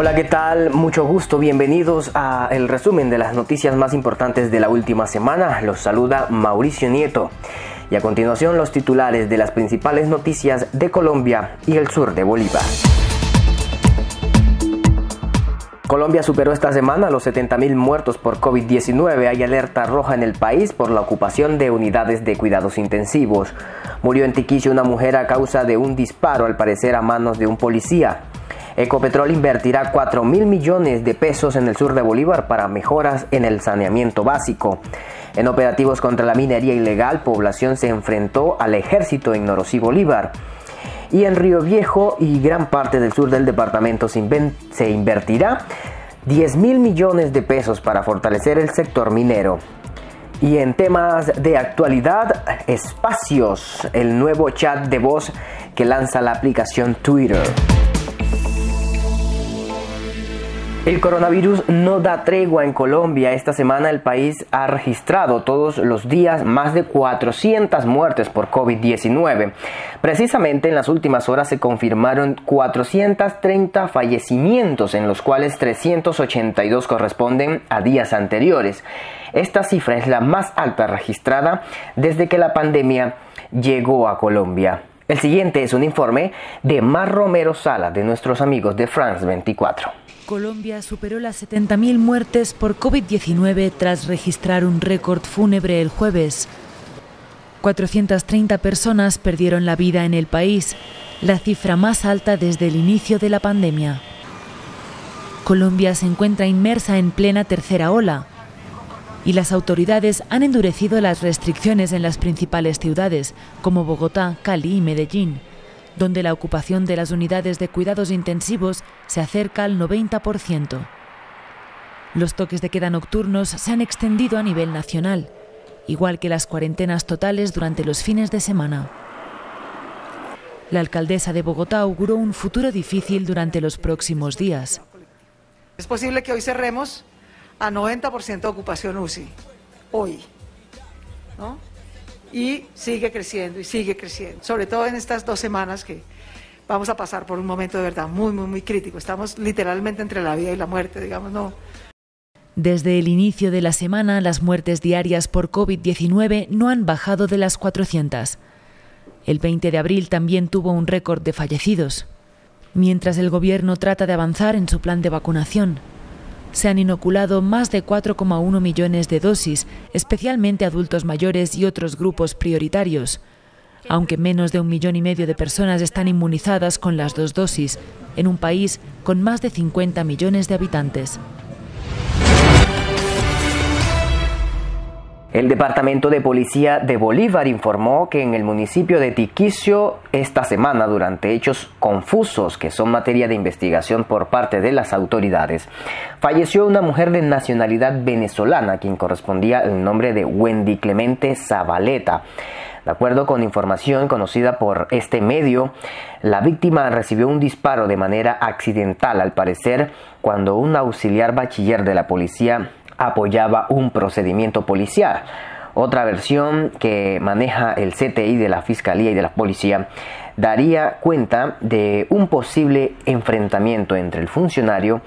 Hola, ¿qué tal? Mucho gusto, bienvenidos a el resumen de las noticias más importantes de la última semana. Los saluda Mauricio Nieto. Y a continuación los titulares de las principales noticias de Colombia y el sur de Bolívar. Colombia superó esta semana los 70.000 muertos por COVID-19. Hay alerta roja en el país por la ocupación de unidades de cuidados intensivos. Murió en Tiquicio una mujer a causa de un disparo, al parecer a manos de un policía. Ecopetrol invertirá 4 mil millones de pesos en el sur de Bolívar para mejoras en el saneamiento básico. En operativos contra la minería ilegal, población se enfrentó al ejército en Norosí Bolívar. Y en Río Viejo y gran parte del sur del departamento se, invertirá 10 mil millones de pesos para fortalecer el sector minero. Y en temas de actualidad, espacios, el nuevo chat de voz que lanza la aplicación Twitter. El coronavirus no da tregua en Colombia. Esta semana el país ha registrado todos los días más de 400 muertes por COVID-19. Precisamente en las últimas horas se confirmaron 430 fallecimientos, en los cuales 382 corresponden a días anteriores. Esta cifra es la más alta registrada desde que la pandemia llegó a Colombia. El siguiente es un informe de Mar Romero Sala de nuestros amigos de France 24. Colombia superó las 70.000 muertes por COVID-19 tras registrar un récord fúnebre el jueves. 430 personas perdieron la vida en el país, la cifra más alta desde el inicio de la pandemia. Colombia se encuentra inmersa en plena tercera ola y las autoridades han endurecido las restricciones en las principales ciudades como Bogotá, Cali y Medellín donde la ocupación de las unidades de cuidados intensivos se acerca al 90%. Los toques de queda nocturnos se han extendido a nivel nacional, igual que las cuarentenas totales durante los fines de semana. La alcaldesa de Bogotá auguró un futuro difícil durante los próximos días. Es posible que hoy cerremos a 90% de ocupación UCI. Hoy. ¿no? Y sigue creciendo y sigue creciendo, sobre todo en estas dos semanas que vamos a pasar por un momento de verdad muy, muy, muy crítico. Estamos literalmente entre la vida y la muerte, digamos, no. Desde el inicio de la semana, las muertes diarias por COVID-19 no han bajado de las 400. El 20 de abril también tuvo un récord de fallecidos. Mientras el Gobierno trata de avanzar en su plan de vacunación, se han inoculado más de 4,1 millones de dosis, especialmente adultos mayores y otros grupos prioritarios, aunque menos de un millón y medio de personas están inmunizadas con las dos dosis, en un país con más de 50 millones de habitantes. El Departamento de Policía de Bolívar informó que en el municipio de Tiquicio esta semana, durante hechos confusos que son materia de investigación por parte de las autoridades, falleció una mujer de nacionalidad venezolana, quien correspondía al nombre de Wendy Clemente Zabaleta. De acuerdo con información conocida por este medio, la víctima recibió un disparo de manera accidental, al parecer, cuando un auxiliar bachiller de la policía apoyaba un procedimiento policial. Otra versión que maneja el CTI de la Fiscalía y de la Policía daría cuenta de un posible enfrentamiento entre el funcionario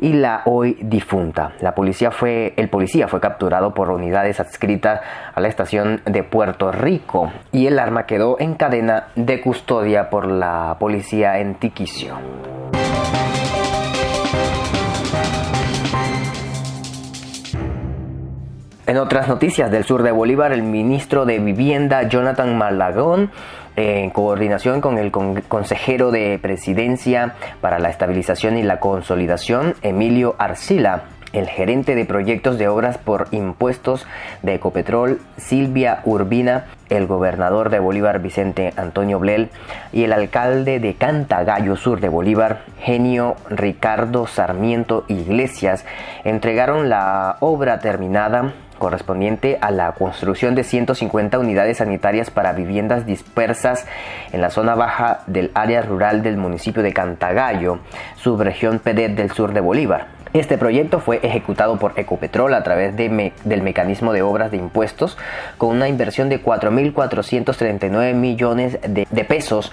y la hoy difunta. La policía fue, el policía fue capturado por unidades adscritas a la estación de Puerto Rico y el arma quedó en cadena de custodia por la policía en Tiquicio. En otras noticias del sur de Bolívar, el ministro de Vivienda Jonathan Malagón en coordinación con el consejero de Presidencia para la Estabilización y la Consolidación, Emilio Arcila, el gerente de proyectos de obras por impuestos de Ecopetrol, Silvia Urbina, el gobernador de Bolívar, Vicente Antonio Blel, y el alcalde de Cantagallo Sur de Bolívar, Genio Ricardo Sarmiento Iglesias, entregaron la obra terminada correspondiente a la construcción de 150 unidades sanitarias para viviendas dispersas en la zona baja del área rural del municipio de Cantagallo, subregión Pedet del sur de Bolívar. Este proyecto fue ejecutado por Ecopetrol a través del mecanismo de obras de impuestos con una inversión de 4.439 millones de pesos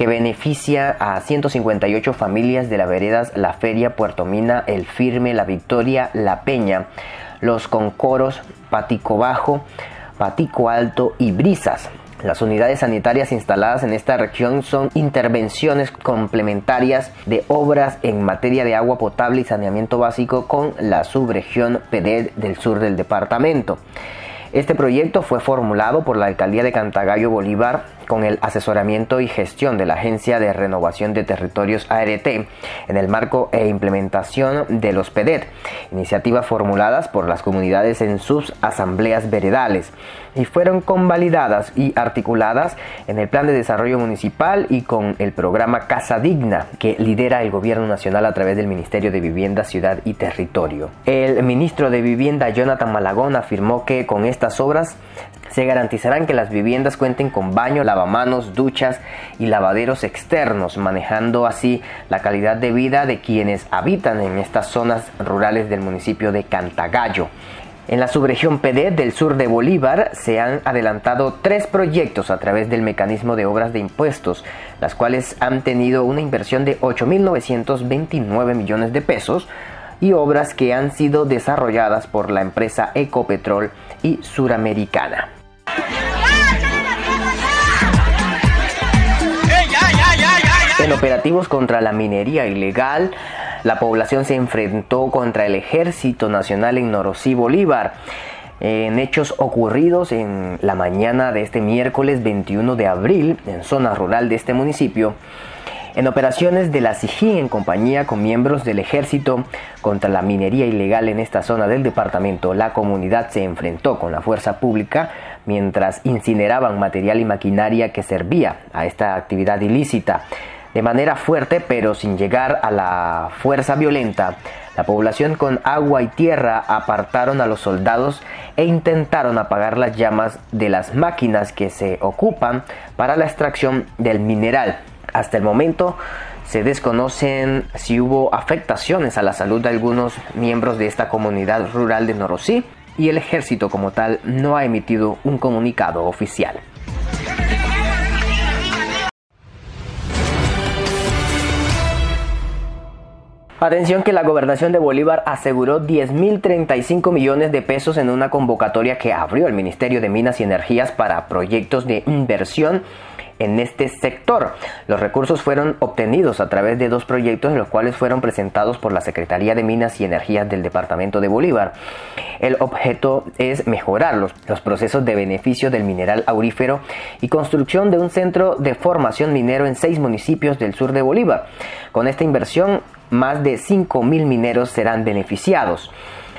que beneficia a 158 familias de las veredas La Feria, Puerto Mina, El Firme, La Victoria, La Peña, Los Concoros, Patico Bajo, Patico Alto y Brisas. Las unidades sanitarias instaladas en esta región son intervenciones complementarias de obras en materia de agua potable y saneamiento básico con la subregión PEDED del sur del departamento. Este proyecto fue formulado por la alcaldía de Cantagallo Bolívar con el asesoramiento y gestión de la Agencia de Renovación de Territorios ART en el marco e implementación de los PEDET, iniciativas formuladas por las comunidades en sus asambleas veredales y fueron convalidadas y articuladas en el Plan de Desarrollo Municipal y con el programa Casa Digna que lidera el Gobierno Nacional a través del Ministerio de Vivienda, Ciudad y Territorio. El ministro de Vivienda Jonathan Malagón afirmó que con estas obras se garantizarán que las viviendas cuenten con baño, lavamanos, duchas y lavaderos externos, manejando así la calidad de vida de quienes habitan en estas zonas rurales del municipio de Cantagallo. En la subregión PD del sur de Bolívar se han adelantado tres proyectos a través del mecanismo de obras de impuestos, las cuales han tenido una inversión de 8.929 millones de pesos y obras que han sido desarrolladas por la empresa Ecopetrol y Suramericana. En operativos contra la minería ilegal, la población se enfrentó contra el Ejército Nacional en Norosí, Bolívar. En hechos ocurridos en la mañana de este miércoles 21 de abril en zona rural de este municipio, en operaciones de la SIGIN en compañía con miembros del ejército contra la minería ilegal en esta zona del departamento, la comunidad se enfrentó con la fuerza pública mientras incineraban material y maquinaria que servía a esta actividad ilícita. De manera fuerte, pero sin llegar a la fuerza violenta, la población con agua y tierra apartaron a los soldados e intentaron apagar las llamas de las máquinas que se ocupan para la extracción del mineral. Hasta el momento se desconocen si hubo afectaciones a la salud de algunos miembros de esta comunidad rural de Norosí y el ejército como tal no ha emitido un comunicado oficial. Atención que la gobernación de Bolívar aseguró 10.035 millones de pesos en una convocatoria que abrió el Ministerio de Minas y Energías para proyectos de inversión en este sector. Los recursos fueron obtenidos a través de dos proyectos, los cuales fueron presentados por la Secretaría de Minas y Energías del Departamento de Bolívar. El objeto es mejorar los, los procesos de beneficio del mineral aurífero y construcción de un centro de formación minero en seis municipios del sur de Bolívar. Con esta inversión, más de 5.000 mineros serán beneficiados.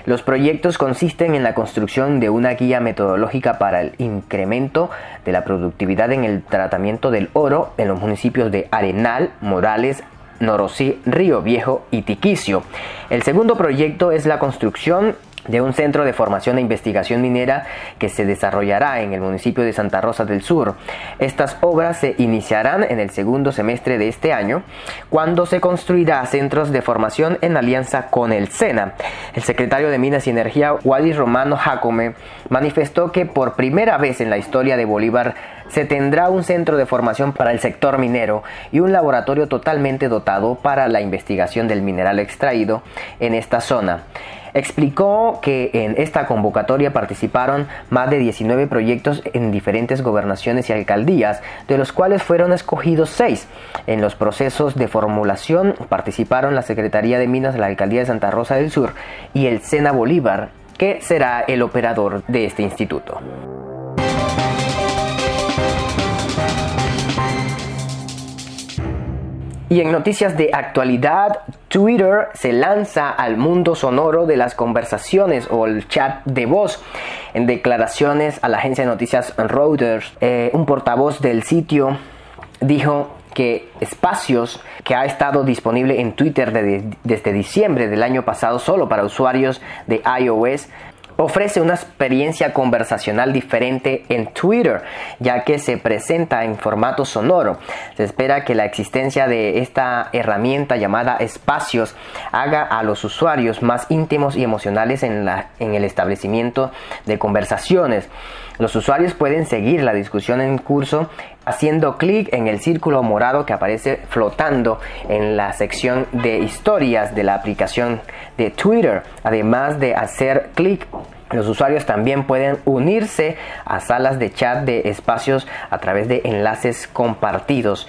Los proyectos consisten en la construcción de una guía metodológica para el incremento de la productividad en el tratamiento del oro en los municipios de Arenal, Morales, Norosí, Río Viejo y Tiquicio. El segundo proyecto es la construcción de un centro de formación e investigación minera que se desarrollará en el municipio de Santa Rosa del Sur. Estas obras se iniciarán en el segundo semestre de este año, cuando se construirá centros de formación en alianza con el SENA. El secretario de Minas y Energía, Wadi Romano Jacome, manifestó que por primera vez en la historia de Bolívar se tendrá un centro de formación para el sector minero y un laboratorio totalmente dotado para la investigación del mineral extraído en esta zona. Explicó que en esta convocatoria participaron más de 19 proyectos en diferentes gobernaciones y alcaldías, de los cuales fueron escogidos 6. En los procesos de formulación participaron la Secretaría de Minas, la Alcaldía de Santa Rosa del Sur y el Sena Bolívar, que será el operador de este instituto. Y en noticias de actualidad, Twitter se lanza al mundo sonoro de las conversaciones o el chat de voz. En declaraciones a la agencia de noticias Reuters, eh, un portavoz del sitio dijo que espacios que ha estado disponible en Twitter desde diciembre del año pasado solo para usuarios de iOS ofrece una experiencia conversacional diferente en Twitter, ya que se presenta en formato sonoro. Se espera que la existencia de esta herramienta llamada espacios haga a los usuarios más íntimos y emocionales en, la, en el establecimiento de conversaciones. Los usuarios pueden seguir la discusión en curso haciendo clic en el círculo morado que aparece flotando en la sección de historias de la aplicación de Twitter. Además de hacer clic los usuarios también pueden unirse a salas de chat de espacios a través de enlaces compartidos.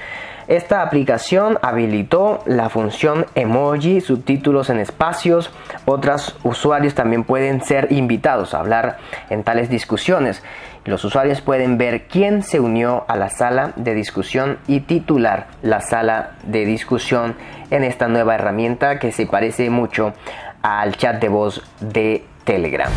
Esta aplicación habilitó la función emoji, subtítulos en espacios. Otros usuarios también pueden ser invitados a hablar en tales discusiones. Los usuarios pueden ver quién se unió a la sala de discusión y titular la sala de discusión en esta nueva herramienta que se parece mucho al chat de voz de Telegram.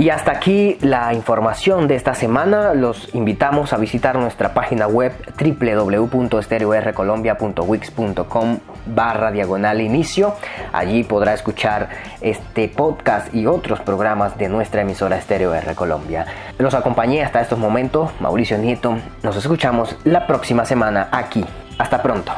Y hasta aquí la información de esta semana. Los invitamos a visitar nuestra página web www.stereorcolombia.wix.com barra diagonal inicio. Allí podrá escuchar este podcast y otros programas de nuestra emisora Estéreo R Colombia. Los acompañé hasta estos momentos, Mauricio Nieto. Nos escuchamos la próxima semana aquí. Hasta pronto.